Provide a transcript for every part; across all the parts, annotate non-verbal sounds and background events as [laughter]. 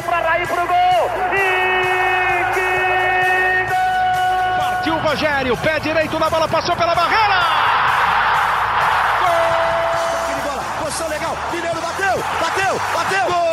Partiu para Raí pro gol. E que gol! Partiu o Rogério, pé direito na bola, passou pela barreira. Gol! de bola, posição legal. Mineiro bateu, bateu, bateu. Gol!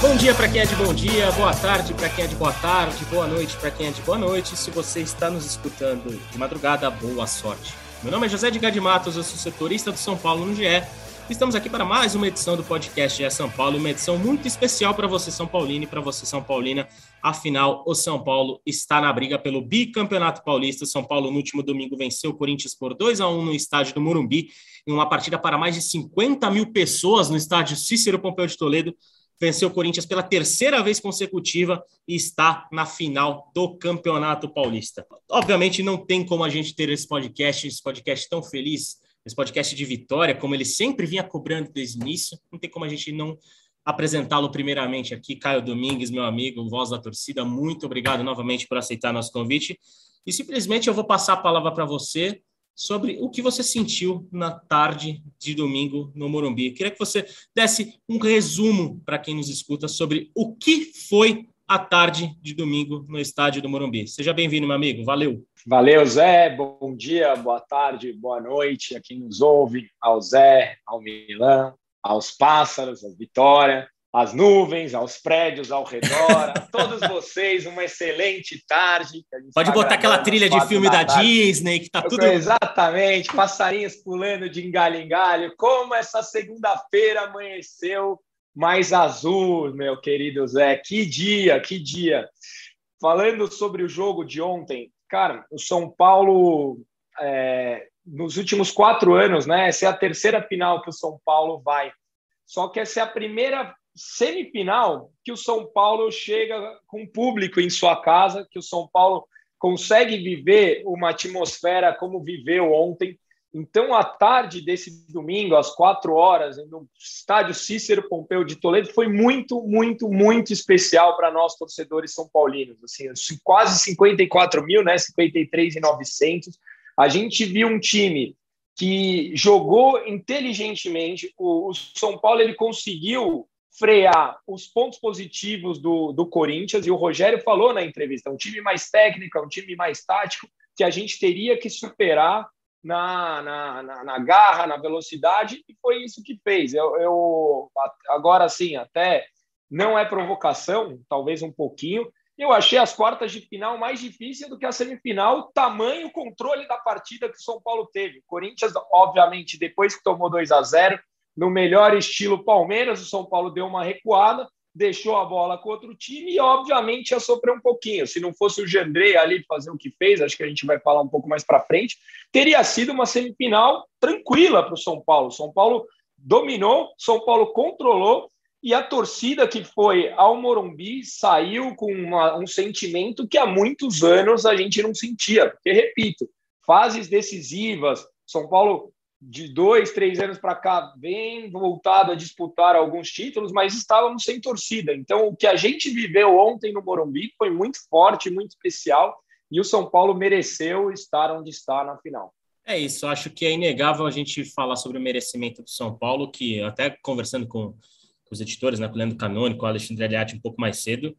Bom dia para quem é de bom dia, boa tarde para quem é de boa tarde, boa noite para quem é de boa noite. Se você está nos escutando de madrugada, boa sorte. Meu nome é José de Gade Matos, eu sou setorista do São Paulo no GE. Estamos aqui para mais uma edição do podcast GE São Paulo, uma edição muito especial para você São Paulino e para você São Paulina. Afinal, o São Paulo está na briga pelo bicampeonato paulista. São Paulo no último domingo venceu o Corinthians por 2 a 1 no estádio do Morumbi, em uma partida para mais de 50 mil pessoas no estádio Cícero Pompeu de Toledo venceu o Corinthians pela terceira vez consecutiva e está na final do Campeonato Paulista. Obviamente não tem como a gente ter esse podcast, esse podcast tão feliz, esse podcast de vitória, como ele sempre vinha cobrando desde o início, não tem como a gente não apresentá-lo primeiramente aqui, Caio Domingues, meu amigo, voz da torcida, muito obrigado novamente por aceitar nosso convite. E simplesmente eu vou passar a palavra para você, sobre o que você sentiu na tarde de domingo no Morumbi. Eu queria que você desse um resumo para quem nos escuta sobre o que foi a tarde de domingo no estádio do Morumbi. Seja bem-vindo, meu amigo. Valeu. Valeu, Zé. Bom dia, boa tarde, boa noite a quem nos ouve, ao Zé, ao Milan, aos pássaros, à Vitória às nuvens, aos prédios ao redor, a todos [laughs] vocês, uma excelente tarde. Pode tá botar aquela trilha de filme da, da Disney, que tá tudo. Exatamente, passarinhos pulando de engalho em galho. Como essa segunda-feira amanheceu mais azul, meu querido Zé. Que dia, que dia. Falando sobre o jogo de ontem, cara, o São Paulo, é, nos últimos quatro anos, né? Essa é a terceira final que o São Paulo vai. Só que essa é a primeira semifinal que o São Paulo chega com público em sua casa, que o São Paulo consegue viver uma atmosfera como viveu ontem. Então, a tarde desse domingo, às quatro horas, no estádio Cícero Pompeu de Toledo, foi muito, muito, muito especial para nós, torcedores são paulinos. Assim, quase 54 mil, né? 53,900. A gente viu um time que jogou inteligentemente. O, o São Paulo ele conseguiu frear os pontos positivos do, do Corinthians, e o Rogério falou na entrevista, um time mais técnico, um time mais tático, que a gente teria que superar na, na, na, na garra, na velocidade, e foi isso que fez. Eu, eu agora sim, até não é provocação, talvez um pouquinho. Eu achei as quartas de final mais difíceis do que a semifinal, tamanho, controle da partida que o São Paulo teve. O Corinthians, obviamente, depois que tomou 2 a 0 no melhor estilo Palmeiras, o São Paulo deu uma recuada, deixou a bola com outro time e, obviamente, ia sofrer um pouquinho. Se não fosse o Jandrei ali fazer o que fez, acho que a gente vai falar um pouco mais para frente, teria sido uma semifinal tranquila para o São Paulo. São Paulo dominou, São Paulo controlou e a torcida que foi ao Morumbi saiu com uma, um sentimento que há muitos anos a gente não sentia. Porque, repito, fases decisivas, São Paulo de dois, três anos para cá, vem voltado a disputar alguns títulos, mas estávamos sem torcida. Então, o que a gente viveu ontem no Morumbi foi muito forte, muito especial, e o São Paulo mereceu estar onde está na final. É isso, acho que é inegável a gente falar sobre o merecimento do São Paulo, que até conversando com, os editores, né, com o Leandro Canone, com o Alexandre Aliati um pouco mais cedo,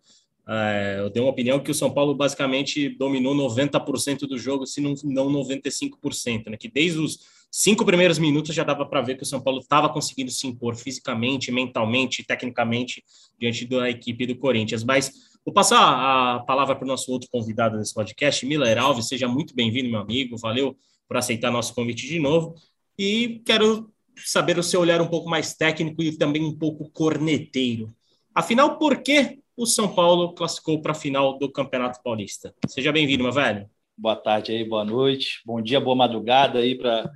é, eu dei uma opinião que o São Paulo basicamente dominou 90% do jogo, se não, não 95%, né, que desde os cinco primeiros minutos já dava para ver que o São Paulo estava conseguindo se impor fisicamente, mentalmente, tecnicamente diante da equipe do Corinthians. Mas vou passar a palavra para o nosso outro convidado desse podcast, Miller Alves. Seja muito bem-vindo, meu amigo. Valeu por aceitar nosso convite de novo. E quero saber o seu olhar um pouco mais técnico e também um pouco corneteiro. Afinal, por que o São Paulo classificou para a final do Campeonato Paulista? Seja bem-vindo, meu velho. Boa tarde aí, boa noite. Bom dia, boa madrugada aí para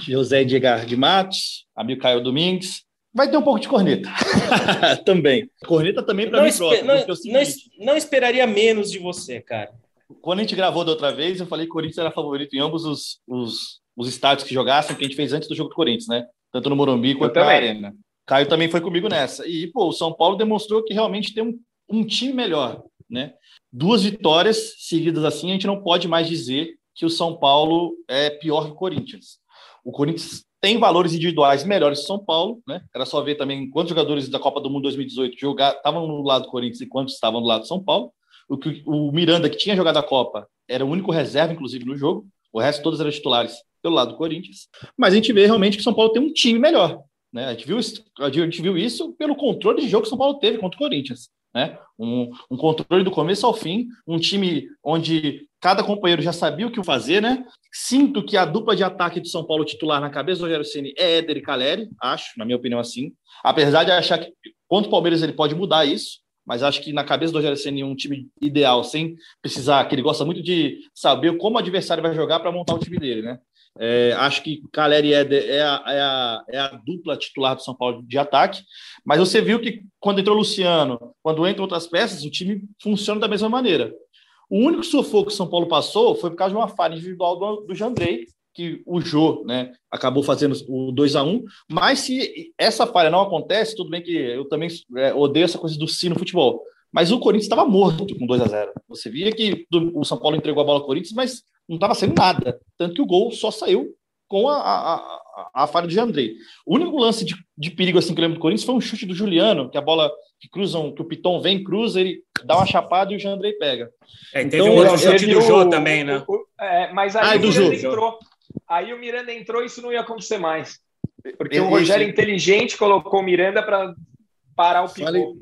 José Edgar de Matos, amigo Caio Domingues. Vai ter um pouco de corneta [laughs] também. Corneta também para mim próprio. Não, não, não, esperaria menos de você, cara. Quando a gente gravou da outra vez, eu falei que o Corinthians era favorito em ambos os, os, os estádios que jogassem, que a gente fez antes do jogo do Corinthians, né? Tanto no Morumbi quanto na Arena. Caio também foi comigo nessa. E, pô, o São Paulo demonstrou que realmente tem um, um time melhor, né? duas vitórias seguidas assim, a gente não pode mais dizer que o São Paulo é pior que o Corinthians. O Corinthians tem valores individuais melhores que São Paulo, né? Era só ver também quantos jogadores da Copa do Mundo 2018 jogar, estavam no lado do Corinthians e quantos estavam do lado de São Paulo. O, o Miranda, que tinha jogado a Copa, era o único reserva, inclusive, no jogo. O resto todos eram titulares pelo lado do Corinthians. Mas a gente vê realmente que São Paulo tem um time melhor. Né? A, gente viu, a gente viu isso pelo controle de jogo que São Paulo teve contra o Corinthians. Né? Um, um, controle do começo ao fim, um time onde cada companheiro já sabia o que fazer, né? Sinto que a dupla de ataque do São Paulo titular na cabeça do Rogério Ceni é Éder e Caleri, acho, na minha opinião, assim. Apesar de achar que contra o Palmeiras ele pode mudar isso, mas acho que na cabeça do Rogério Ceni um time ideal, sem precisar, que ele gosta muito de saber como o adversário vai jogar para montar o time dele, né? É, acho que Caleri é, é, a, é, a, é a dupla titular do São Paulo de ataque, mas você viu que quando entrou o Luciano, quando entram outras peças, o time funciona da mesma maneira. O único sufoco que o São Paulo passou foi por causa de uma falha individual do, do Jandrei, que o Jô né, acabou fazendo o 2 a 1 mas se essa falha não acontece, tudo bem que eu também é, odeio essa coisa do si no futebol, mas o Corinthians estava morto com 2 a 0 Você via que o São Paulo entregou a bola ao Corinthians, mas não estava sendo nada. Tanto que o gol só saiu com a, a, a, a falha de Andrei. O único lance de, de perigo assim que eu lembro do Corinthians foi um chute do Juliano, que a bola que cruzam, que o Piton vem, cruza, ele dá uma chapada e o Jandrei pega. É, teve então, um outro chute do Jô também, né? O, é, mas aí ah, o Miranda entrou. Aí o Miranda entrou e isso não ia acontecer mais. Porque o Rogério inteligente colocou o Miranda para parar o Piton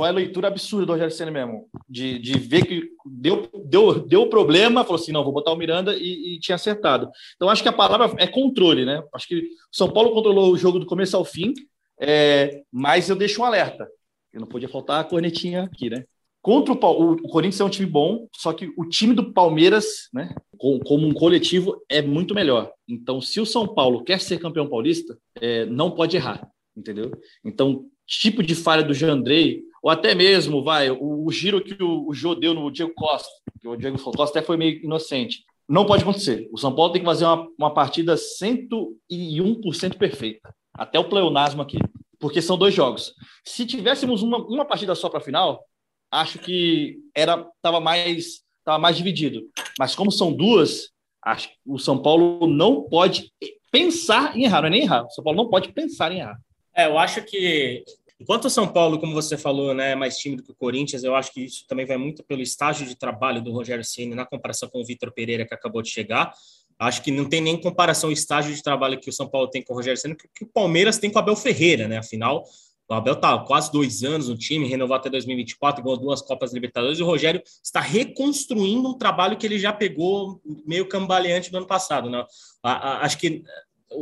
foi a leitura absurda do Rogério Senna mesmo, de, de ver que deu, deu, deu problema, falou assim, não, vou botar o Miranda e, e, tinha acertado. Então, acho que a palavra é controle, né? Acho que o São Paulo controlou o jogo do começo ao fim, é, mas eu deixo um alerta. Eu não podia faltar a cornetinha aqui, né? Contra o, o, Corinthians é um time bom, só que o time do Palmeiras, né, como um coletivo, é muito melhor. Então, se o São Paulo quer ser campeão paulista, é, não pode errar, entendeu? Então, tipo de falha do Jandrei, ou até mesmo, vai, o, o giro que o, o Jô deu no Diego Costa, que o Diego Costa até foi meio inocente. Não pode acontecer. O São Paulo tem que fazer uma, uma partida 101% perfeita. Até o pleonasmo aqui. Porque são dois jogos. Se tivéssemos uma, uma partida só para a final, acho que era tava mais tava mais dividido. Mas como são duas, acho que o São Paulo não pode pensar em errar, não é nem errar. O São Paulo não pode pensar em errar. É, eu acho que Enquanto o São Paulo, como você falou, né, é mais tímido que o Corinthians, eu acho que isso também vai muito pelo estágio de trabalho do Rogério Ceni na comparação com o Vitor Pereira que acabou de chegar. Acho que não tem nem comparação o estágio de trabalho que o São Paulo tem com o Rogério Ceni que o Palmeiras tem com o Abel Ferreira, né? Afinal, o Abel está quase dois anos no time, renovou até 2024, ganhou duas Copas Libertadores, e o Rogério está reconstruindo um trabalho que ele já pegou meio cambaleante do ano passado. Né? acho que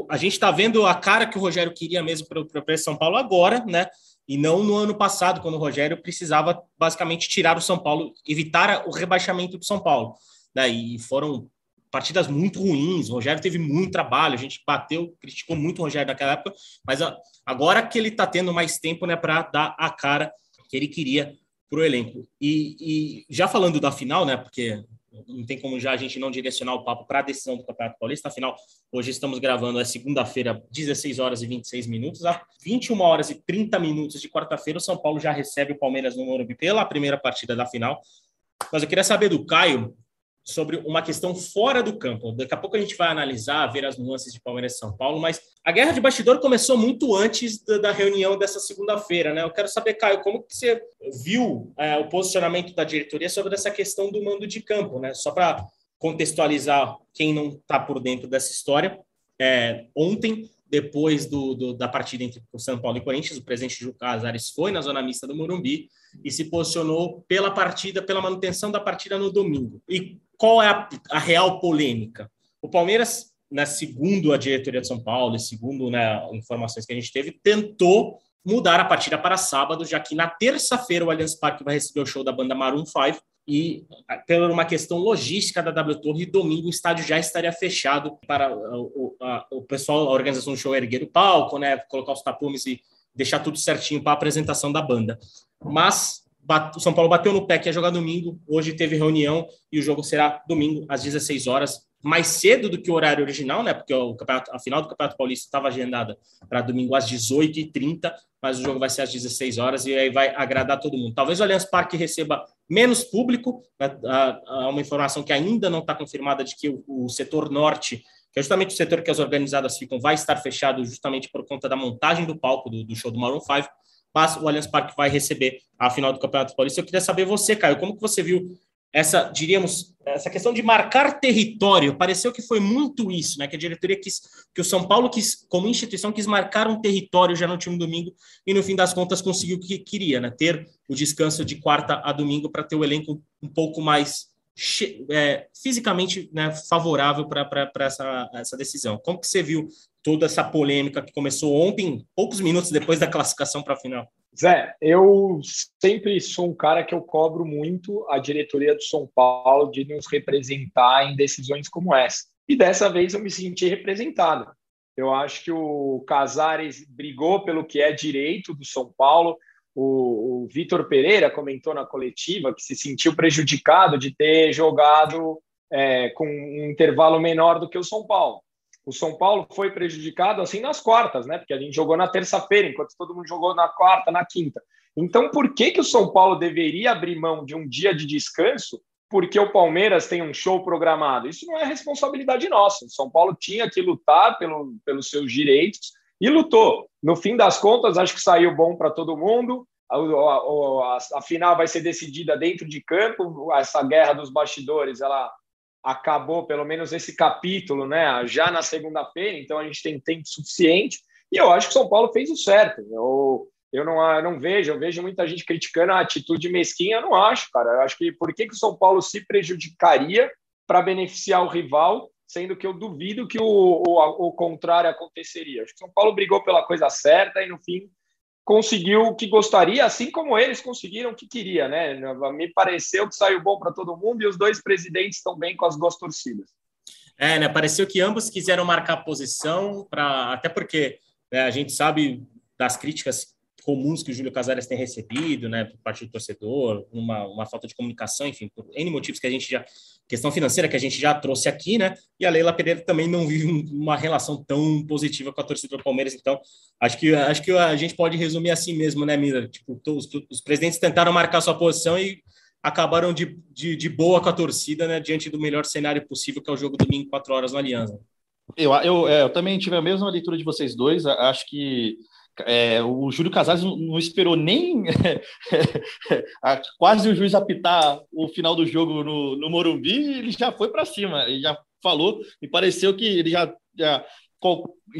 a gente está vendo a cara que o Rogério queria mesmo para o São Paulo agora, né? E não no ano passado, quando o Rogério precisava basicamente tirar o São Paulo, evitar o rebaixamento do São Paulo. Né? foram partidas muito ruins. O Rogério teve muito trabalho, a gente bateu, criticou muito o Rogério naquela época, mas agora que ele está tendo mais tempo né, para dar a cara que ele queria para o elenco. E, e já falando da final, né? Porque não tem como já a gente não direcionar o papo para a decisão do Campeonato Paulista. Afinal, hoje estamos gravando, é segunda-feira, 16 horas e 26 minutos. A 21 horas e 30 minutos de quarta-feira, o São Paulo já recebe o Palmeiras no Morumbi pela primeira partida da final. Mas eu queria saber do Caio sobre uma questão fora do campo. Daqui a pouco a gente vai analisar, ver as nuances de Palmeiras e São Paulo, mas a guerra de bastidor começou muito antes da, reunião dessa segunda-feira, né? Eu quero saber, Caio, como que você viu é, o posicionamento da diretoria sobre essa questão do mando de campo, né? Só para contextualizar quem não está por dentro dessa história, é, ontem depois do, do, da partida entre o São Paulo e Corinthians, o presidente Ju Casares foi na zona mista do Morumbi e se posicionou pela partida, pela manutenção da partida no domingo. E qual é a, a real polêmica? O Palmeiras, né, segundo a diretoria de São Paulo e segundo né, informações que a gente teve, tentou mudar a partida para sábado, já que na terça-feira o Allianz Parque vai receber o show da banda Maroon 5 e por uma questão logística da W Torre, domingo o estádio já estaria fechado para o, a, o pessoal, a organização do show erguer o palco, né, colocar os tapumes e deixar tudo certinho para a apresentação da banda. Mas o São Paulo bateu no pé que ia jogar domingo, hoje teve reunião e o jogo será domingo às 16 horas, mais cedo do que o horário original, né? Porque o campeonato, a final do Campeonato Paulista estava agendada para domingo às 18h30, mas o jogo vai ser às 16 horas e aí vai agradar todo mundo. Talvez o Allianz Parque receba menos público, né? há uma informação que ainda não está confirmada de que o, o setor norte que é justamente o setor que as organizadas ficam, vai estar fechado justamente por conta da montagem do palco do, do show do Maroon 5, mas o Allianz Parque vai receber a final do Campeonato Paulista. Eu queria saber você, Caio, como que você viu essa, diríamos, essa questão de marcar território, pareceu que foi muito isso, né? Que a diretoria quis, que o São Paulo quis, como instituição, quis marcar um território já no último domingo e no fim das contas conseguiu o que queria, né? Ter o descanso de quarta a domingo para ter o elenco um pouco mais é, fisicamente né, favorável para essa, essa decisão. Como que você viu toda essa polêmica que começou ontem, poucos minutos depois da classificação para a final? Zé, eu sempre sou um cara que eu cobro muito a diretoria do São Paulo de nos representar em decisões como essa. E dessa vez eu me senti representado. Eu acho que o Casares brigou pelo que é direito do São Paulo. O, o Vitor Pereira comentou na coletiva que se sentiu prejudicado de ter jogado é, com um intervalo menor do que o São Paulo o São Paulo foi prejudicado assim nas quartas, né? Porque a gente jogou na terça-feira, enquanto todo mundo jogou na quarta, na quinta. Então, por que, que o São Paulo deveria abrir mão de um dia de descanso porque o Palmeiras tem um show programado? Isso não é responsabilidade nossa. O São Paulo tinha que lutar pelo, pelos seus direitos e lutou. No fim das contas, acho que saiu bom para todo mundo. A, a, a, a, final vai ser decidida dentro de campo. Essa guerra dos bastidores, ela acabou pelo menos esse capítulo, né? Já na segunda-feira, então a gente tem tempo suficiente. E eu acho que São Paulo fez o certo. Eu, eu não, eu não vejo, eu vejo muita gente criticando a atitude mesquinha. Eu não acho, cara. Eu acho que por que, que o São Paulo se prejudicaria para beneficiar o rival, sendo que eu duvido que o, o, o contrário aconteceria. Acho que São Paulo brigou pela coisa certa e no fim conseguiu o que gostaria, assim como eles conseguiram o que queria, né? Me pareceu que saiu bom para todo mundo e os dois presidentes estão bem com as duas torcidas. É, né? Pareceu que ambos quiseram marcar posição para, até porque né, a gente sabe das críticas comuns que o Júlio Casares tem recebido, né, por parte do torcedor, uma, uma falta de comunicação, enfim, por N motivos que a gente já, questão financeira que a gente já trouxe aqui, né, e a Leila Pereira também não vive uma relação tão positiva com a torcida do Palmeiras, então acho que, acho que a gente pode resumir assim mesmo, né, Mira, tipo, os, os presidentes tentaram marcar sua posição e acabaram de, de, de, boa com a torcida, né, diante do melhor cenário possível, que é o jogo domingo, quatro horas no Aliança. Eu, eu, é, eu também tive a mesma leitura de vocês dois, acho que é, o Júlio Casares não esperou nem [laughs] quase o juiz apitar o final do jogo no, no Morumbi, ele já foi para cima, ele já falou, me pareceu que ele já, já,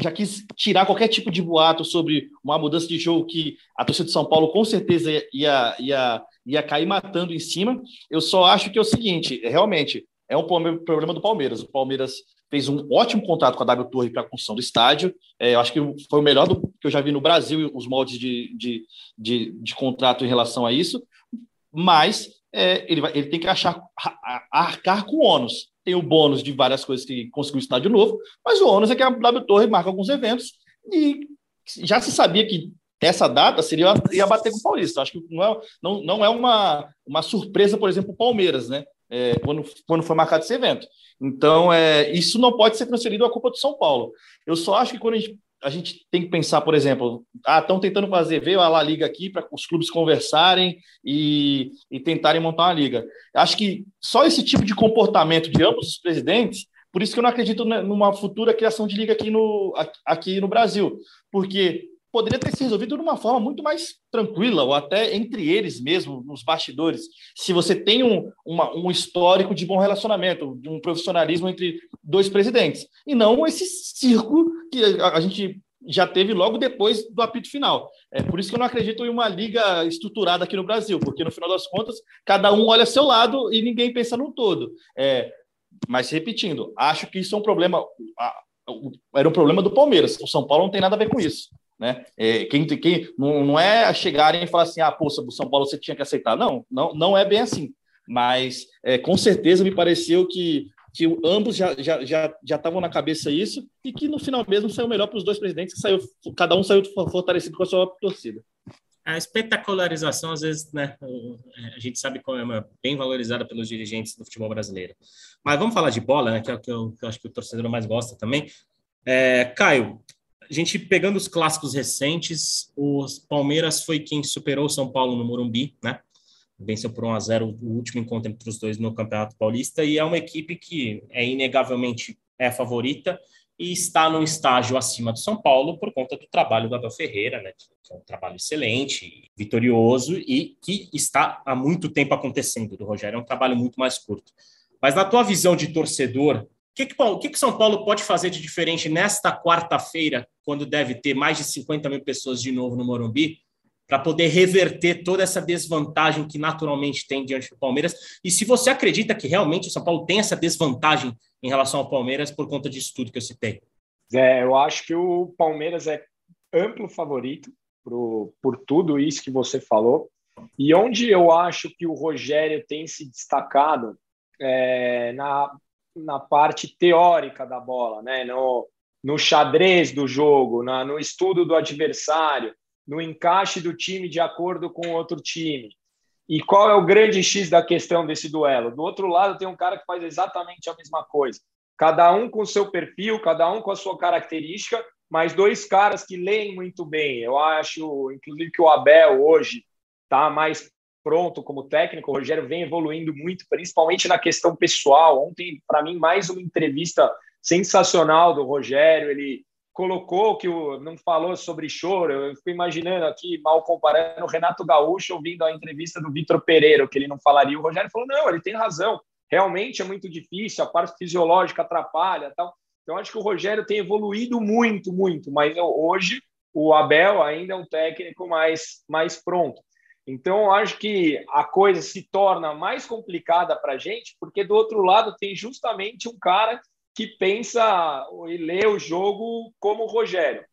já quis tirar qualquer tipo de boato sobre uma mudança de jogo que a torcida de São Paulo com certeza ia, ia, ia cair matando em cima. Eu só acho que é o seguinte, realmente, é um problema do Palmeiras. O Palmeiras fez um ótimo contrato com a W Torre para a construção do estádio. É, eu acho que foi o melhor do, que eu já vi no Brasil, os moldes de, de, de, de contrato em relação a isso. Mas é, ele, vai, ele tem que achar, arcar com ônus. Tem o bônus de várias coisas que conseguiu o estádio novo, mas o ônus é que a W Torre marca alguns eventos e já se sabia que essa data seria ia bater com o Paulista. Acho que não é, não, não é uma, uma surpresa, por exemplo, o Palmeiras, né? É, quando, quando foi marcado esse evento. Então, é, isso não pode ser transferido à culpa do São Paulo. Eu só acho que quando a gente, a gente tem que pensar, por exemplo, ah, estão tentando fazer, veio a La Liga aqui para os clubes conversarem e, e tentarem montar uma liga. Acho que só esse tipo de comportamento de ambos os presidentes, por isso que eu não acredito numa futura criação de liga aqui no, aqui no Brasil, porque poderia ter se resolvido de uma forma muito mais tranquila, ou até entre eles mesmo, nos bastidores, se você tem um, uma, um histórico de bom relacionamento, de um profissionalismo entre dois presidentes, e não esse circo que a, a gente já teve logo depois do apito final. É por isso que eu não acredito em uma liga estruturada aqui no Brasil, porque no final das contas, cada um olha seu lado e ninguém pensa no todo. É, mas repetindo, acho que isso é um problema. Era um problema do Palmeiras. O São Paulo não tem nada a ver com isso. Né? É, quem, quem não, não é chegarem e falar assim, ah, poxa, São Paulo você tinha que aceitar. Não, não, não é bem assim. Mas é, com certeza me pareceu que, que ambos já já já já estavam na cabeça isso e que no final mesmo saiu melhor para os dois presidentes, que saiu, cada um saiu fortalecido com a sua torcida. A espetacularização, às vezes, né, é, a gente sabe como é bem valorizada pelos dirigentes do futebol brasileiro. Mas vamos falar de bola, né, que é o que eu, que eu acho que o torcedor mais gosta também. É, Caio, a gente pegando os clássicos recentes, o Palmeiras foi quem superou o São Paulo no Morumbi, né? Venceu por 1 a 0 o último encontro entre os dois no Campeonato Paulista e é uma equipe que é inegavelmente é a favorita e está num estágio acima do São Paulo por conta do trabalho do Abel Ferreira, né, que é um trabalho excelente, vitorioso e que está há muito tempo acontecendo. Do Rogério é um trabalho muito mais curto. Mas na tua visão de torcedor, que, que, o que, que São Paulo pode fazer de diferente nesta quarta-feira, quando deve ter mais de 50 mil pessoas de novo no Morumbi, para poder reverter toda essa desvantagem que naturalmente tem diante do Palmeiras? E se você acredita que realmente o São Paulo tem essa desvantagem em relação ao Palmeiras por conta disso tudo que eu citei? É, eu acho que o Palmeiras é amplo favorito pro, por tudo isso que você falou. E onde eu acho que o Rogério tem se destacado é, na, na parte teórica da bola, né? no, no xadrez do jogo, na, no estudo do adversário, no encaixe do time de acordo com outro time. E qual é o grande X da questão desse duelo? Do outro lado, tem um cara que faz exatamente a mesma coisa. Cada um com o seu perfil, cada um com a sua característica, mas dois caras que leem muito bem. Eu acho, inclusive, que o Abel hoje está mais pronto como técnico. O Rogério vem evoluindo muito, principalmente na questão pessoal. Ontem, para mim, mais uma entrevista sensacional do Rogério. Ele colocou que o, não falou sobre choro. Eu fico imaginando aqui, mal comparando, o Renato Gaúcho ouvindo a entrevista do Vitor Pereira, que ele não falaria. O Rogério falou: não, ele tem razão. Realmente é muito difícil, a parte fisiológica atrapalha. Tal. Então, acho que o Rogério tem evoluído muito, muito, mas hoje o Abel ainda é um técnico mais, mais pronto. Então, acho que a coisa se torna mais complicada para a gente, porque do outro lado tem justamente um cara que pensa e lê o jogo como o Rogério.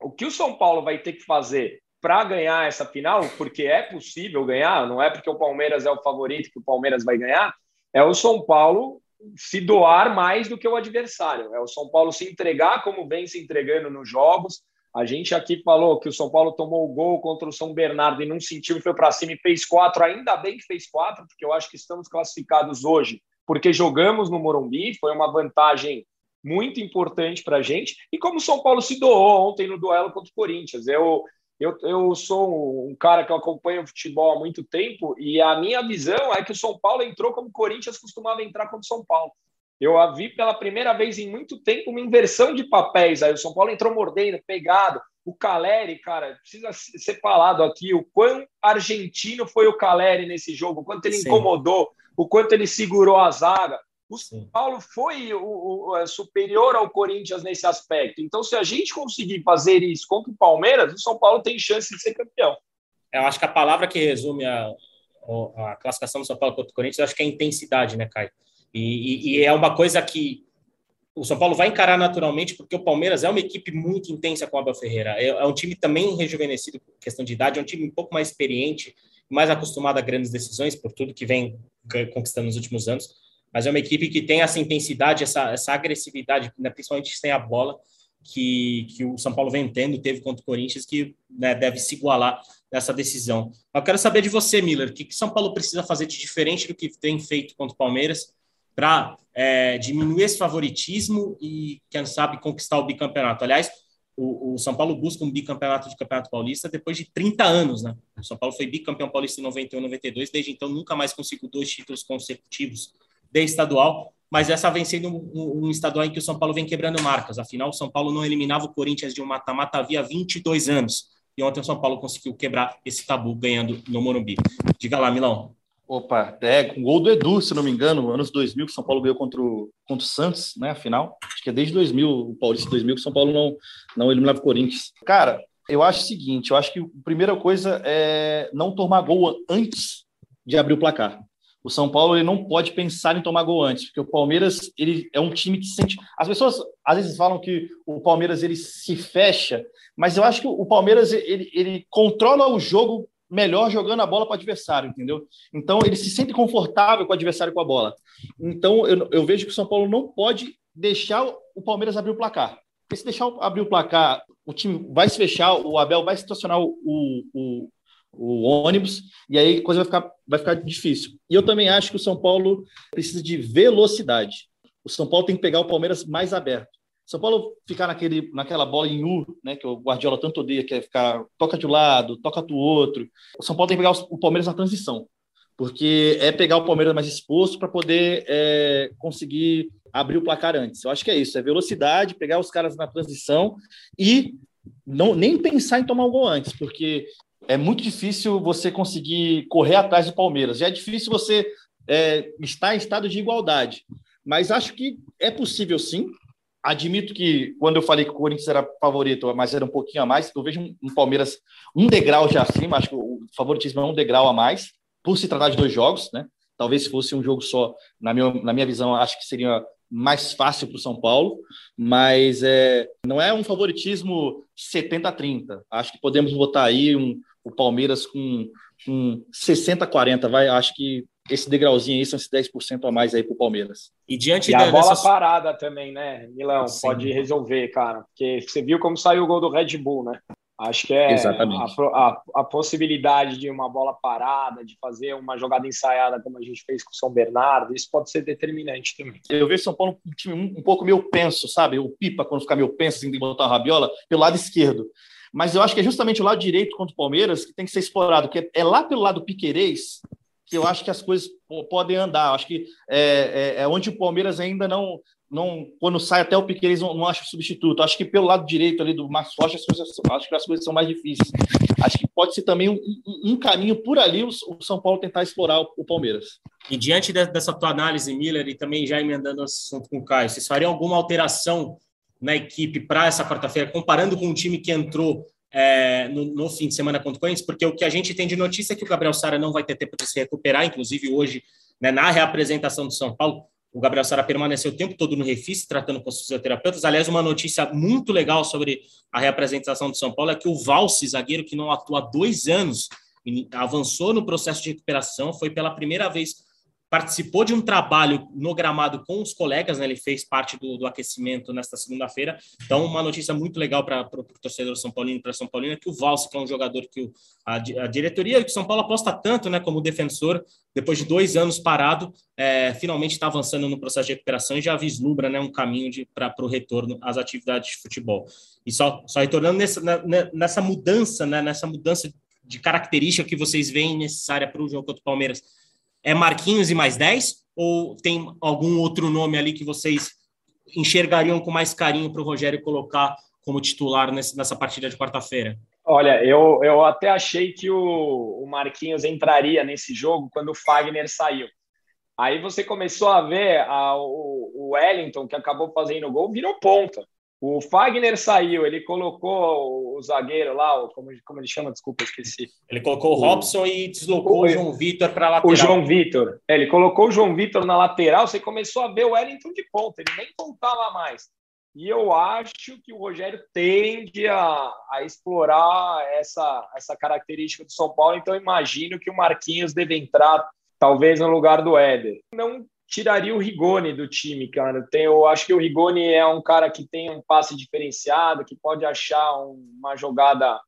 O que o São Paulo vai ter que fazer para ganhar essa final, porque é possível ganhar, não é porque o Palmeiras é o favorito que o Palmeiras vai ganhar, é o São Paulo se doar mais do que o adversário. É o São Paulo se entregar como vem se entregando nos jogos. A gente aqui falou que o São Paulo tomou o gol contra o São Bernardo e não sentiu, foi para cima e fez quatro. Ainda bem que fez quatro, porque eu acho que estamos classificados hoje porque jogamos no Morumbi, foi uma vantagem muito importante para a gente. E como o São Paulo se doou ontem no duelo contra o Corinthians, eu, eu, eu sou um cara que acompanha o futebol há muito tempo e a minha visão é que o São Paulo entrou como o Corinthians costumava entrar contra o São Paulo. Eu a vi pela primeira vez em muito tempo uma inversão de papéis. Aí o São Paulo entrou mordendo, pegado. O Caleri, cara, precisa ser falado aqui o quão argentino foi o Caleri nesse jogo, o quanto ele Sim. incomodou, o quanto ele segurou a zaga. O São Paulo foi o, o, é, superior ao Corinthians nesse aspecto. Então, se a gente conseguir fazer isso contra o Palmeiras, o São Paulo tem chance de ser campeão. Eu acho que a palavra que resume a, a classificação do São Paulo contra o Corinthians, acho que é intensidade, né, Caio? E, e, e, é uma coisa que o São Paulo vai encarar naturalmente, porque o Palmeiras é uma equipe muito intensa com o Abel Ferreira. É, é um time também rejuvenescido, questão de idade, é um time um pouco mais experiente, mais acostumado a grandes decisões, por tudo que vem conquistando nos últimos anos. Mas é uma equipe que tem essa intensidade, essa, essa agressividade, né, principalmente sem a bola, que, que o São Paulo vem tendo, teve contra o Corinthians, que né, deve se igualar nessa decisão. Eu quero saber de você, Miller, o que, que São Paulo precisa fazer de diferente do que tem feito contra o Palmeiras para é, diminuir esse favoritismo e, quem sabe, conquistar o bicampeonato. Aliás, o, o, São Paulo busca um bicampeonato de Campeonato Paulista depois de 30 anos, né? O São Paulo foi bicampeão paulista em 91 92, desde então nunca mais conseguiu dois títulos consecutivos de estadual, mas essa vem sendo um, um, estadual em que o São Paulo vem quebrando marcas. Afinal, o São Paulo não eliminava o Corinthians de um mata-mata havia 22 anos. E ontem o São Paulo conseguiu quebrar esse tabu ganhando no Morumbi. Diga lá, Milão. Opa, é, com gol do Edu, se não me engano, anos 2000, que São Paulo ganhou contra o, contra o Santos, né, a final. Acho que é desde 2000, o Paulista 2000, que São Paulo não, não eliminava o Corinthians. Cara, eu acho o seguinte, eu acho que a primeira coisa é não tomar gol antes de abrir o placar. O São Paulo ele não pode pensar em tomar gol antes, porque o Palmeiras ele é um time que sente. As pessoas às vezes falam que o Palmeiras ele se fecha, mas eu acho que o Palmeiras ele, ele controla o jogo melhor jogando a bola para o adversário, entendeu? Então ele se sente confortável com o adversário com a bola. Então eu, eu vejo que o São Paulo não pode deixar o Palmeiras abrir o placar. Porque se deixar abrir o placar, o time vai se fechar, o Abel vai estacionar o, o, o ônibus, e aí a coisa vai ficar, vai ficar difícil. E eu também acho que o São Paulo precisa de velocidade. O São Paulo tem que pegar o Palmeiras mais aberto. São Paulo ficar naquele, naquela bola em U, né, que o Guardiola tanto odeia, que é ficar toca de um lado, toca do outro. O São Paulo tem que pegar o Palmeiras na transição. porque é pegar o Palmeiras mais exposto para poder é, conseguir abrir o placar antes. Eu acho que é isso, é velocidade, pegar os caras na transição e não nem pensar em tomar um gol antes, porque é muito difícil você conseguir correr atrás do Palmeiras. Já é difícil você é, estar em estado de igualdade. Mas acho que é possível sim. Admito que quando eu falei que o Corinthians era favorito, mas era um pouquinho a mais, eu vejo um, Palmeiras um degrau já acima, acho que o favoritismo é um degrau a mais, por se tratar de dois jogos, né? Talvez se fosse um jogo só, na minha, na minha visão, acho que seria mais fácil para o São Paulo, mas é, não é um favoritismo 70-30. Acho que podemos botar aí um, o Palmeiras com, com 60-40. Vai, acho que esse degrauzinho aí são esses 10% a mais aí para o Palmeiras. E diante e da a bola dessas... parada também, né, Milão? Sim. Pode resolver, cara. Porque você viu como saiu o gol do Red Bull, né? Acho que é a, a, a, possibilidade de uma bola parada, de fazer uma jogada ensaiada como a gente fez com o São Bernardo, isso pode ser determinante também. Eu vejo São Paulo um time um, um pouco meio penso, sabe? O Pipa, quando fica meio penso, assim, de botar a rabiola, pelo lado esquerdo. Mas eu acho que é justamente o lado direito contra o Palmeiras que tem que ser explorado, porque é lá pelo lado piquerês que eu acho que as coisas podem andar. Eu acho que é, é, é onde o Palmeiras ainda não, não, quando sai até o Piqueires, não, não acho substituto. Acho que pelo lado direito ali do Marcos Rocha, as coisas, acho que as coisas são mais difíceis. Acho que pode ser também um, um caminho por ali o, o, São Paulo tentar explorar o, o, Palmeiras. E diante de, dessa tua análise, Miller, e também já emendando o assunto com o Caio, vocês fariam alguma alteração na equipe para essa quarta-feira, comparando com o time que entrou é, no, no, fim de semana contra o Corinthians? Porque o que a gente tem de notícia é que o Gabriel Sara não vai ter tempo de se recuperar, inclusive hoje, né, na reapresentação do São Paulo o Gabriel Sara permaneceu o tempo todo no Refis, tratando com os fisioterapeutas. Aliás, uma notícia muito legal sobre a reapresentação do São Paulo é que o Valse, zagueiro que não atua há dois anos, avançou no processo de recuperação, foi pela primeira vez participou de um trabalho no gramado com os colegas, né? Ele fez parte do, do aquecimento nesta segunda-feira. Então, uma notícia muito legal para o torcedor São Paulino, para São Paulino, é que o Valse, que é um jogador que o, a, a, diretoria que São Paulo aposta tanto, né, como defensor, depois de dois anos parado, é, finalmente está avançando no processo de recuperação e já vislumbra, né, um caminho para o retorno às atividades de futebol. E só, só retornando nessa, nessa mudança, né, nessa mudança de característica que vocês veem necessária para o jogo contra o Palmeiras é Marquinhos e mais 10? Ou tem algum outro nome ali que vocês enxergariam com mais carinho para o Rogério colocar como titular nessa partida de quarta-feira? Olha, eu, eu até achei que o, o Marquinhos entraria nesse jogo quando o Fagner saiu. Aí você começou a ver a, o, o Wellington, que acabou fazendo o gol, virou ponta. O Fagner saiu, ele colocou o zagueiro lá, como, como ele chama, desculpa, esqueci. Ele colocou o Robson e deslocou o, o João Vitor para a lateral. O João Vitor. É, ele colocou o João Vitor na lateral, você começou a ver o Wellington de ponta, ele nem pontava mais. E eu acho que o Rogério tende a, a explorar essa, essa característica do São Paulo, então imagino que o Marquinhos deve entrar talvez no lugar do Éder. Não tiraria o Rigoni do time, cara. Tem, eu acho que o Rigoni é um cara que tem um passe diferenciado, que pode achar uma jogada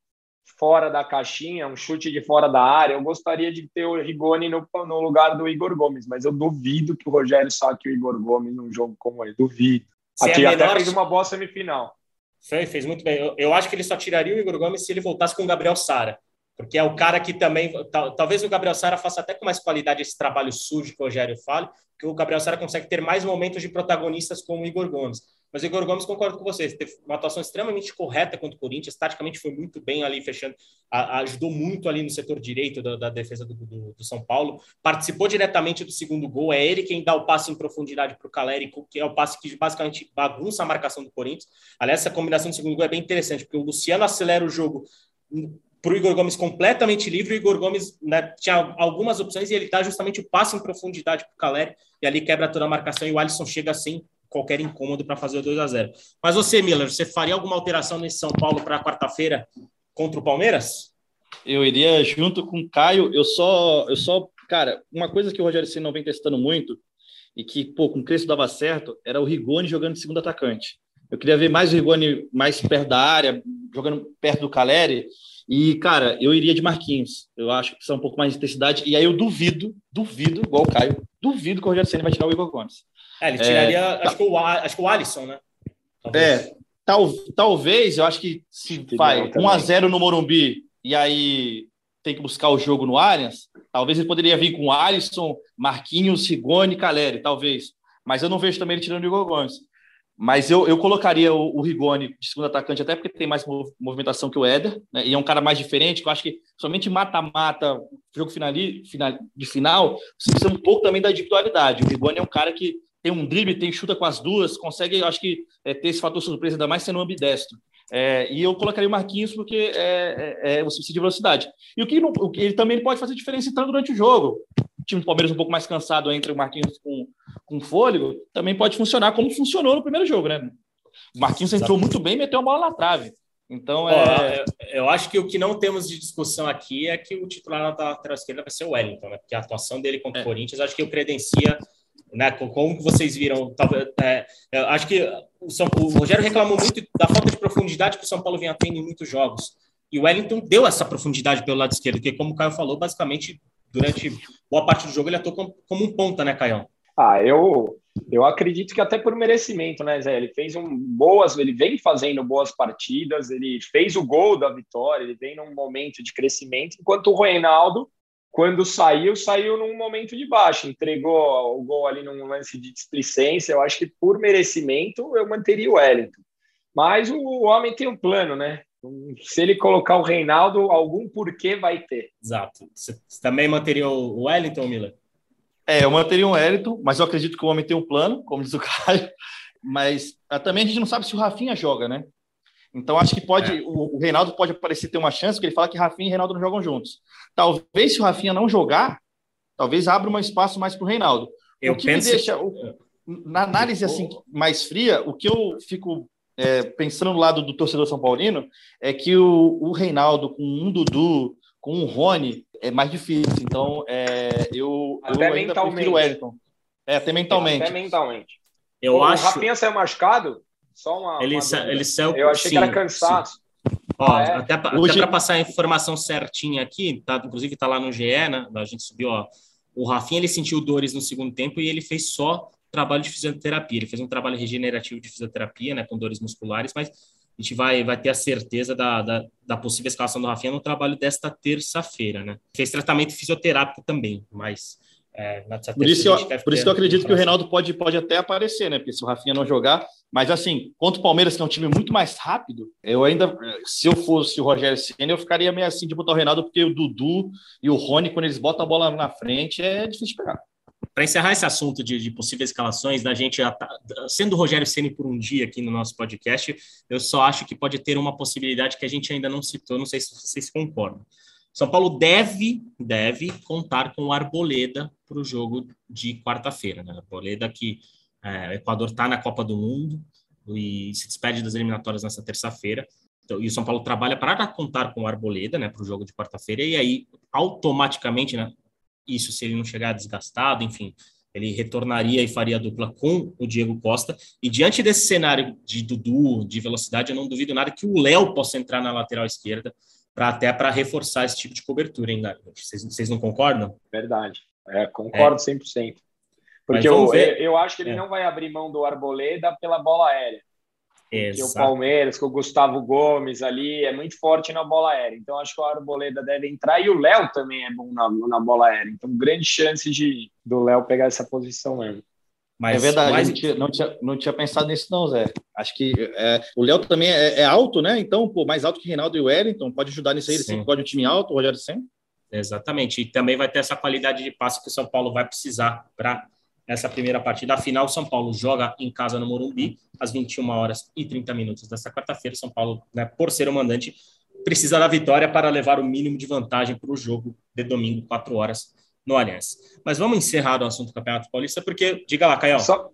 fora da caixinha, um chute de fora da área. Eu gostaria de ter o Rigoni no, no lugar do Igor Gomes, mas eu duvido que o Rogério saque o Igor Gomes num jogo como esse. Duvido. Se Aqui é até fez uma boa semifinal. Fez, fez muito bem. Eu, eu, acho que ele só tiraria o Igor Gomes se ele voltasse com o Gabriel Sara porque é o cara que também. Talvez o Gabriel Sara faça até com mais qualidade esse trabalho sujo que o Rogério fala, que o Gabriel Sara consegue ter mais momentos de protagonistas como o Igor Gomes. Mas o Igor Gomes, concordo com vocês, teve uma atuação extremamente correta contra o Corinthians, taticamente foi muito bem ali fechando, a, ajudou muito ali no setor direito da, da defesa do, do, do, São Paulo, participou diretamente do segundo gol, é ele quem dá o passe em profundidade para o Caleri, que é o passe que basicamente bagunça a marcação do Corinthians. Aliás, essa combinação do segundo gol é bem interessante, porque o Luciano acelera o jogo para o Igor Gomes completamente livre. O Igor Gomes né, tinha algumas opções e ele dá justamente o passe em profundidade para o Caleri e ali quebra toda a marcação e o Alisson chega sem qualquer incômodo para fazer o 2 a 0 Mas você, Miller, você faria alguma alteração nesse São Paulo para quarta-feira contra o Palmeiras? Eu iria junto com o Caio. Eu só, eu só, cara, uma coisa que o Rogério Ceni não vem testando muito e que, pô, com o Crespo dava certo, era o Rigoni jogando de segundo atacante. Eu queria ver mais o Rigoni mais perto da área, jogando perto do Caleri, e, cara, eu iria de Marquinhos. Eu acho que precisa um pouco mais de intensidade. E aí eu duvido, duvido, igual o Caio, duvido que o Rogério Senna vai tirar o Igor Gomes. É, ele tiraria, é, acho, tá. que o, acho que o Alisson, né? Talvez. É, tal, talvez, eu acho que se vai 1x0 no Morumbi e aí tem que buscar o jogo no Allianz, talvez ele poderia vir com Alisson, Marquinhos, Rigoni, Caleri, talvez. Mas eu não vejo também ele tirando o Igor Gomes. Mas eu, eu colocaria o, o, Rigoni de segundo atacante, até porque tem mais movimentação que o Éder, né? e é um cara mais diferente, que eu acho que somente mata-mata, jogo final, de final, você precisa um pouco também da individualidade. O Rigoni é um cara que tem um drible, tem chuta com as duas, consegue, eu acho que, é, ter esse fator surpresa, ainda mais sendo ambidestro. É, e eu colocaria o Marquinhos porque é, é, é você precisa de velocidade. E o que, não, o que ele também pode fazer diferença entrando durante o jogo. O time do Palmeiras um pouco mais cansado entre o Marquinhos com, com fôlego, também pode funcionar como funcionou no primeiro jogo, né? O Marquinhos entrou muito bem e meteu a bola na trave. Então, é... eu, acho que o que não temos de discussão aqui é que o titular da lateral esquerda vai ser o Wellington, né? Porque a atuação dele contra o é. Corinthians, acho que o credencia né? Como vocês viram? É, acho que o, São, o Rogério reclamou muito da falta de profundidade que o São Paulo vinha tendo em muitos jogos. E o Wellington deu essa profundidade pelo lado esquerdo, que, como o Caio falou, basicamente, durante boa parte do jogo, ele atuou como, como um ponta, né, Caio? Ah, eu, eu acredito que até por merecimento, né, Zé? Ele fez um boas, ele vem fazendo boas partidas, ele fez o gol da vitória, ele vem num momento de crescimento, enquanto o Reinaldo quando saiu, saiu num momento de baixa, entregou o gol ali num lance de displicência. Eu acho que por merecimento eu manteria o Wellington. Mas o homem tem um plano, né? Se ele colocar o Reinaldo, algum porquê vai ter. Exato. Você também manteria o Wellington, Miller? É, eu manteria o Wellington, mas eu acredito que o homem tem um plano, como diz o [laughs] Caio. Mas ah, também a gente não sabe se o Rafinha joga, né? Então acho que pode é. o, o, Reinaldo pode aparecer ter uma chance, porque ele fala que Rafinha e Reinaldo não jogam juntos. Talvez se o Rafinha não jogar, talvez abra um espaço mais para o Reinaldo. Eu o que penso... me deixa o, na análise assim mais fria, o que eu fico é, pensando no lado do torcedor são paulino é que o, o Reinaldo com um Dudu, com um Rony é mais difícil. Então é, eu, até eu ainda prefiro o Wellington. É, até mentalmente. Até mentalmente. Eu o acho... Rafinha saiu machucado? Só uma. Ele, uma ele saiu. Eu achei sim, que era cansaço. Ó, ah, é? Até, Hoje... para passar a informação certinha aqui, tá, inclusive está lá no GE, né? A gente subiu, ó. O Rafinha ele sentiu dores no segundo tempo e ele fez só trabalho de fisioterapia. Ele fez um trabalho regenerativo de fisioterapia, né, com dores musculares, mas a gente vai, vai ter a certeza da, da, da possível escalação do Rafinha no trabalho desta terça-feira, né? Fez tratamento fisioterápico também, mas é, por isso, eu, por isso que eu acredito que o Reinaldo pode, pode até aparecer, né? Porque se o Rafinha não jogar. Mas assim, contra o Palmeiras, que é um time muito mais rápido, eu ainda, se eu fosse o Rogério Senna, eu ficaria meio assim de botar o Reinaldo, porque o Dudu e o Rony, quando eles botam a bola na frente, é difícil de pegar. Para encerrar esse assunto de, de, possíveis escalações, da gente, sendo o Rogério Ceni por um dia aqui no nosso podcast, eu só acho que pode ter uma possibilidade que a gente ainda não citou, não sei se vocês concordam. São Paulo deve, deve contar com o Arboleda para o jogo de quarta-feira. Né? Arboleda que é, o Equador está na Copa do Mundo e se despede das eliminatórias nessa terça-feira. Então, e o São Paulo trabalha para contar com o Arboleda né, para o jogo de quarta-feira, e aí automaticamente, né, isso se ele não chegar desgastado, enfim, ele retornaria e faria a dupla com o Diego Costa. E diante desse cenário de Dudu, de velocidade, eu não duvido nada que o Léo possa entrar na lateral esquerda para até para reforçar esse tipo de cobertura, hein, Vocês, vocês não concordam? Verdade. É, concordo é. 100%. Porque eu, eu acho que ele é. não vai abrir mão do Arboleda pela bola aérea. Porque o Palmeiras, com o Gustavo Gomes ali, é muito forte na bola aérea. Então, acho que o Arboleda deve entrar e o Léo também é bom na, na bola aérea. Então, grande chance de do Léo pegar essa posição mesmo. Mas, é verdade, mas... não, tinha, não, tinha, não tinha pensado nisso, não, Zé. Acho que é, o Léo também é, é, alto, né? Então, pô, mais alto que Reinaldo e o Wellington, pode ajudar nisso aí. Ele sempre pode um time alto, o Rogério sempre. Exatamente. E também vai ter essa qualidade de passe que o São Paulo vai precisar para essa primeira partida. Afinal, São Paulo joga em casa no Morumbi, às 21 horas e 30 minutos desta quarta-feira. São Paulo, né, por ser o mandante, precisa da vitória para levar o mínimo de vantagem para o jogo de domingo, 4 horas, no Allianz. Mas vamos encerrar o assunto do Campeonato Paulista, porque, diga lá, Caio. Só,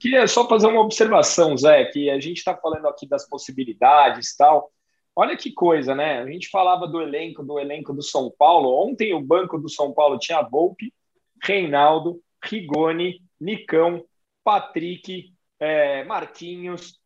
queria só fazer uma observação, Zé, que a gente está falando aqui das possibilidades tal. Olha que coisa, né? A gente falava do elenco, do elenco do São Paulo. Ontem o banco do São Paulo tinha Volpe, Reinaldo, Rigoni, Nicão, Patrick, é, Marquinhos,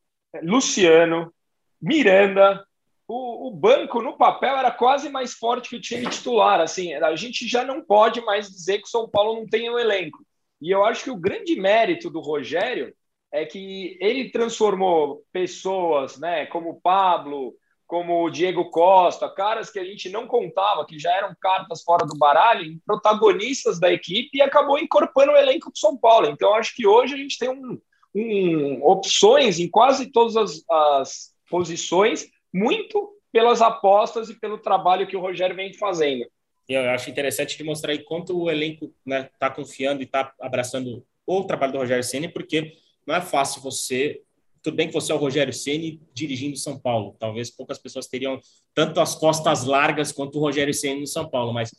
Luciano, Miranda, o, o, banco no papel era quase mais forte que o time titular. Assim, a gente já não pode mais dizer que o São Paulo não tem um elenco. E eu acho que o grande mérito do Rogério é que ele transformou pessoas, né, como o Pablo, como o Diego Costa, caras que a gente não contava, que já eram cartas fora do baralho, protagonistas da equipe e acabou incorporando o elenco do São Paulo. Então, acho que hoje a gente tem um, um, opções em quase todas as, as posições, muito pelas apostas e pelo trabalho que o Rogério vem fazendo. Eu acho interessante de mostrar aí quanto o elenco está né, tá confiando e está abraçando o trabalho do Rogério Ceni, porque não é fácil você tudo bem que você é o Rogério Ceni dirigindo São Paulo. Talvez poucas pessoas teriam tanto as costas largas quanto o Rogério Ceni no São Paulo, mas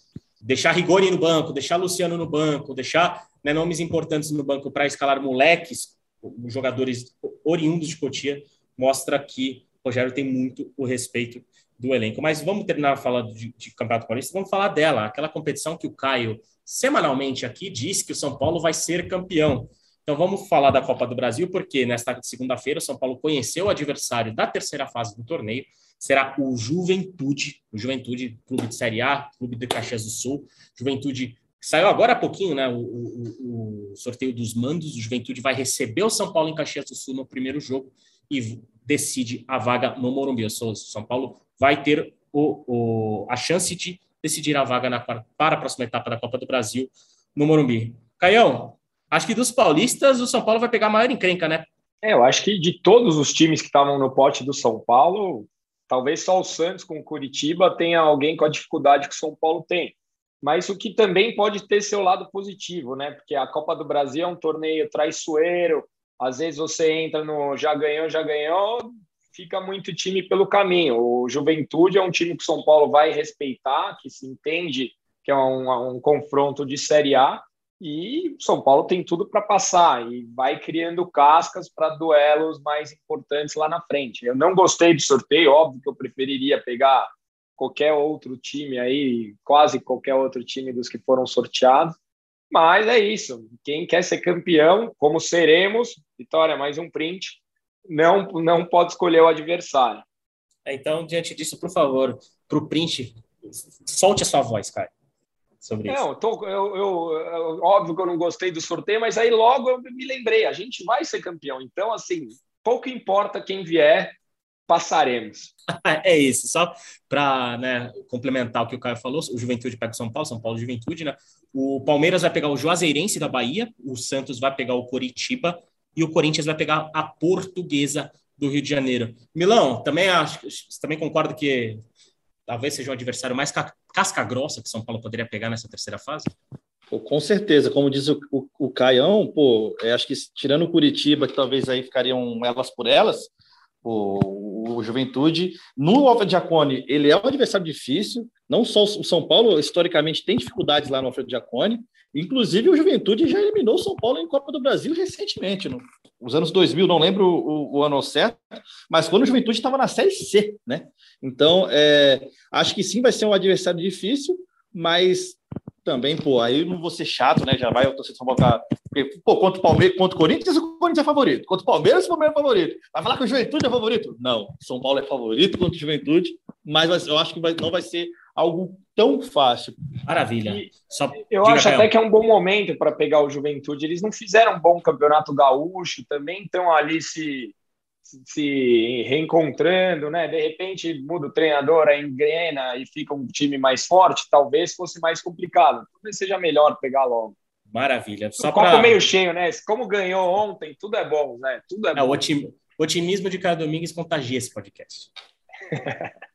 deixar Rigoni no banco, deixar Luciano no banco, deixar né, nomes importantes no banco para escalar moleques, jogadores oriundos de Cotia, mostra que o Rogério tem muito o respeito do elenco. Mas vamos terminar falar de, de Campeonato Paulista, vamos falar dela, aquela competição que o Caio semanalmente aqui disse que o São Paulo vai ser campeão. Então vamos falar da Copa do Brasil, porque nesta segunda-feira o São Paulo conheceu o adversário da terceira fase do torneio, será o Juventude, o Juventude, clube de Série A, clube de Caxias do Sul, Juventude saiu agora há pouquinho, né, o, o, o, sorteio dos mandos, o Juventude vai receber o São Paulo em Caxias do Sul no primeiro jogo e decide a vaga no Morumbi. O São Paulo vai ter o, a chance de decidir a vaga na, para a próxima etapa da Copa do Brasil no Morumbi. Caião, Acho que dos paulistas, o São Paulo vai pegar a maior encrenca, né? É, eu acho que de todos os times que estavam no pote do São Paulo, talvez só o Santos com o Curitiba tenha alguém com a dificuldade que o São Paulo tem. Mas o que também pode ter seu lado positivo, né? Porque a Copa do Brasil é um torneio traiçoeiro. Às vezes você entra no já ganhou, já ganhou, fica muito time pelo caminho. O Juventude é um time que o São Paulo vai respeitar, que se entende que é um, um confronto de Série A e São Paulo tem tudo para passar e vai criando cascas para duelos mais importantes lá na frente. Eu não gostei do sorteio, óbvio que eu preferiria pegar qualquer outro time aí, quase qualquer outro time dos que foram sorteados. Mas é isso. Quem quer ser campeão, como seremos, Vitória, mais um print, não, não pode escolher o adversário. É, então, diante disso, por favor, para o print, solte a sua voz, cara sobre não, isso. Tô, eu, eu, eu, óbvio que eu não gostei do sorteio, mas aí logo eu me lembrei, a gente vai ser campeão. Então, assim, pouco importa quem vier, passaremos. [laughs] é isso, só para né, complementar o que o Caio falou, o Juventude pega o São Paulo, São Paulo Juventude, né? O Palmeiras vai pegar o Juazeirense da Bahia, o Santos vai pegar o Coritiba e o Corinthians vai pegar a Portuguesa do Rio de Janeiro. Milão, também acho, também concordo que talvez seja um adversário mais casca grossa que São Paulo poderia pegar nessa terceira fase? Pô, com certeza, como diz o, o, o Caião, pô, é, acho que tirando o Curitiba, que talvez aí ficariam elas por elas, o, o Juventude, no Alfredo Giacone, ele é um adversário difícil, não só o São Paulo, historicamente, tem dificuldades lá no Alfredo Giacone, inclusive o Juventude já eliminou o São Paulo em Copa do Brasil recentemente, no, os anos 2000, não lembro o, o ano certo, mas quando o Juventude estava na Série C, né? Então, é, acho que sim, vai ser um adversário difícil, mas também, pô, aí não vou ser chato, né? Já vai torcedor São Paulo porque, pô, contra o Palmeiras, contra o Corinthians, o Corinthians é favorito. Contra o Palmeiras, o Palmeiras é favorito. Vai falar que o Juventude é favorito? Não, São Paulo é favorito contra o Juventude, mas eu acho que vai, não vai ser algo tão fácil. Maravilha. Só... Eu acho até que é um bom momento para pegar o Juventude. Eles não fizeram um bom campeonato gaúcho, também estão ali se, se reencontrando, né? De repente muda o treinador, a engrena e fica um time mais forte, talvez fosse mais complicado. Talvez seja melhor pegar logo. Maravilha. Só o copo pra... meio cheio, né? Como ganhou ontem, tudo é bom, né? Tudo é, é bom. O otimismo de cada Domingues contagia esse podcast.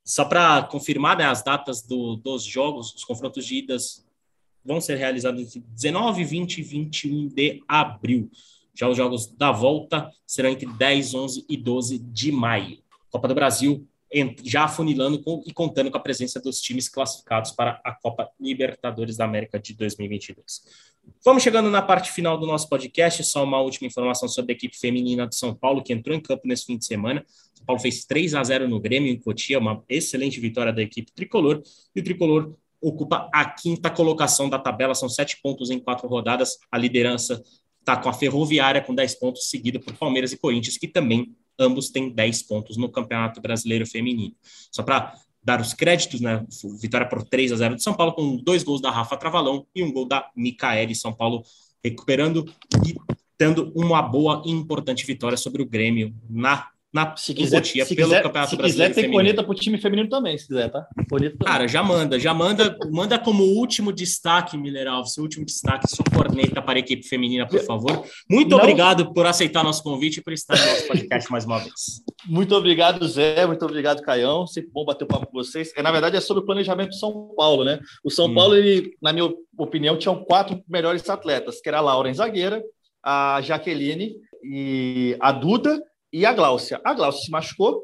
Só para confirmar né, as datas do, dos jogos, os confrontos de idas vão ser realizados entre 19, 20 e 21 de abril. Já os jogos da volta serão entre 10, 11 e 12 de maio. Copa do Brasil já afunilando com, e contando com a presença dos times classificados para a Copa Libertadores da América de 2022. Vamos chegando na parte final do nosso podcast. Só uma última informação sobre a equipe feminina de São Paulo, que entrou em campo nesse fim de semana. São Paulo fez 3 a 0 no Grêmio em Cotia, uma excelente vitória da equipe tricolor. E o tricolor ocupa a quinta colocação da tabela, são sete pontos em quatro rodadas. A liderança está com a Ferroviária com 10 pontos, seguido por Palmeiras e Corinthians, que também ambos têm 10 pontos no Campeonato Brasileiro Feminino. Só para dar os créditos, né? Vitória por 3 a 0 de São Paulo, com dois gols da Rafa Travalão e um gol da Micaele. São Paulo recuperando e tendo uma boa e importante vitória sobre o Grêmio na na se quiser, Cotia se pelo quiser, Campeonato se Brasileiro. quiser, tem corneta pro time feminino também, se quiser, tá? Corneta. Cara, já manda, já manda, manda como último destaque, Miller Alves, seu último destaque, sua corneta para a equipe feminina, por favor. Muito Não. obrigado por aceitar nosso convite e por estar no nosso podcast mais uma vez. Muito obrigado, Zé. Muito obrigado, Caião. Sempre bom bater o papo com vocês. É, na verdade, é sobre o planejamento do São Paulo, né? O São Hum. Paulo, ele, na minha opinião, tinha quatro melhores atletas, que era a Lauren Zagueira, a Jaqueline e a Duda e a Gláucia. A Gláucia se machucou.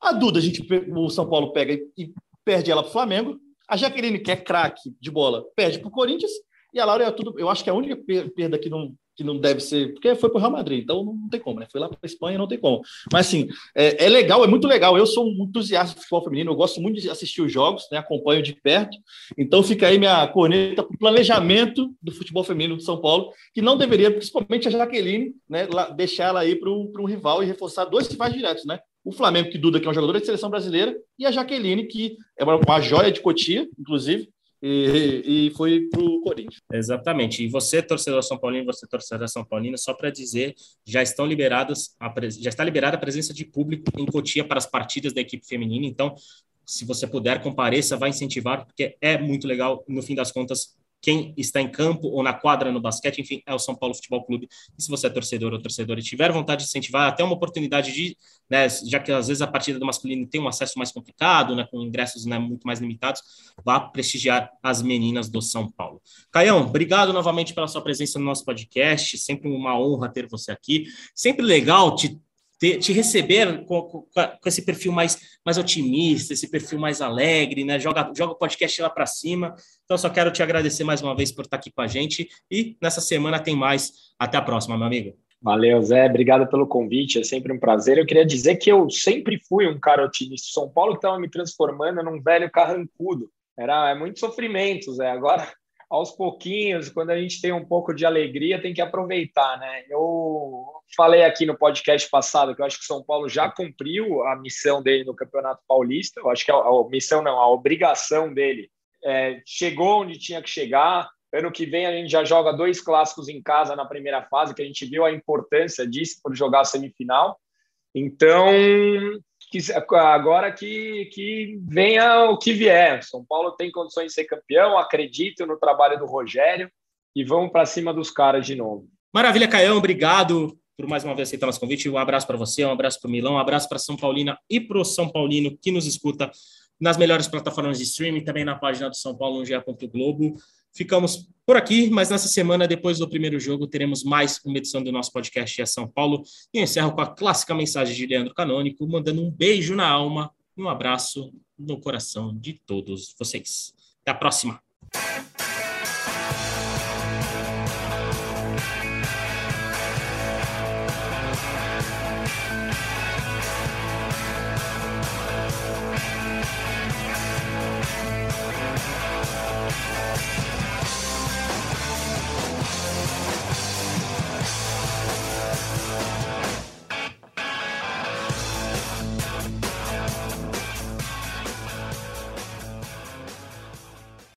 A Duda, a gente, o São Paulo pega e, e perde ela para o Flamengo. A Jaqueline, que é craque de bola, perde para o Corinthians. E a Laura é tudo. Eu acho que é a única per- perda que não, que não deve ser. Porque foi para o Real Madrid, então não tem como, né? Foi lá para a Espanha, não tem como. Mas assim, é, é legal, é muito legal. Eu sou um entusiasta de futebol feminino, eu gosto muito de assistir os jogos, né? acompanho de perto. Então fica aí minha corneta para o planejamento do futebol feminino de São Paulo, que não deveria, principalmente a Jaqueline, né? deixar ela aí para um rival e reforçar dois rivais diretos, né? O Flamengo, que Duda, que é um jogador de seleção brasileira, e a Jaqueline, que é uma joia de Cotia, inclusive, e, e foi para o Corinthians. Exatamente. E você, torcedor São Paulino, você, torcedor São Paulino, só para dizer, já estão liberadas, a já está liberada a presença de público em Cotia para as partidas da equipe feminina. Então, se você puder, compareça, vai incentivar, porque é muito legal. No fim das contas, quem está em campo ou na quadra no basquete, enfim, é o São Paulo Futebol Clube. E se você é torcedor ou torcedora e tiver vontade de incentivar, até uma oportunidade de, né, já que às vezes a partida do masculino tem um acesso mais complicado, né, com ingressos né, muito mais limitados, vá prestigiar as meninas do São Paulo. Caião, obrigado novamente pela sua presença no nosso podcast. Sempre uma honra ter você aqui. Sempre legal te, te, te receber com, com, com esse perfil mais, mais otimista, esse perfil mais alegre, né? Joga, joga o podcast lá para cima. Então, só quero te agradecer mais uma vez por estar aqui com a gente. E nessa semana tem mais. Até a próxima, meu amigo. Valeu, Zé. Obrigado pelo convite. É sempre um prazer. Eu queria dizer que eu sempre fui um cara otimista. São Paulo estava me transformando num velho carrancudo. Era é muito sofrimento, Zé. Agora, aos pouquinhos, quando a gente tem um pouco de alegria, tem que aproveitar, né? Eu falei aqui no podcast passado que eu acho que o São Paulo já cumpriu a missão dele no Campeonato Paulista. Eu acho que a, a missão não, a obrigação dele é, chegou onde tinha que chegar. Ano que vem a gente já joga dois clássicos em casa na primeira fase, que a gente viu a importância disso por jogar a semifinal. Então, agora que, que venha o que vier. São Paulo tem condições de ser campeão, acredito no trabalho do Rogério e vamos para cima dos caras de novo. Maravilha, Caião, obrigado por mais uma vez aceitar nosso convite. Um abraço para você, um abraço para o Milão, um abraço para São Paulina e para o São Paulino que nos escuta nas melhores plataformas de streaming, também na página do São Paulo no. Globo. Ficamos por aqui, mas nessa semana, depois do primeiro jogo, teremos mais uma edição do nosso podcast é São Paulo. E eu encerro com a clássica mensagem de Leandro Canônico, mandando um beijo na alma e um abraço no coração de todos vocês. Até a próxima!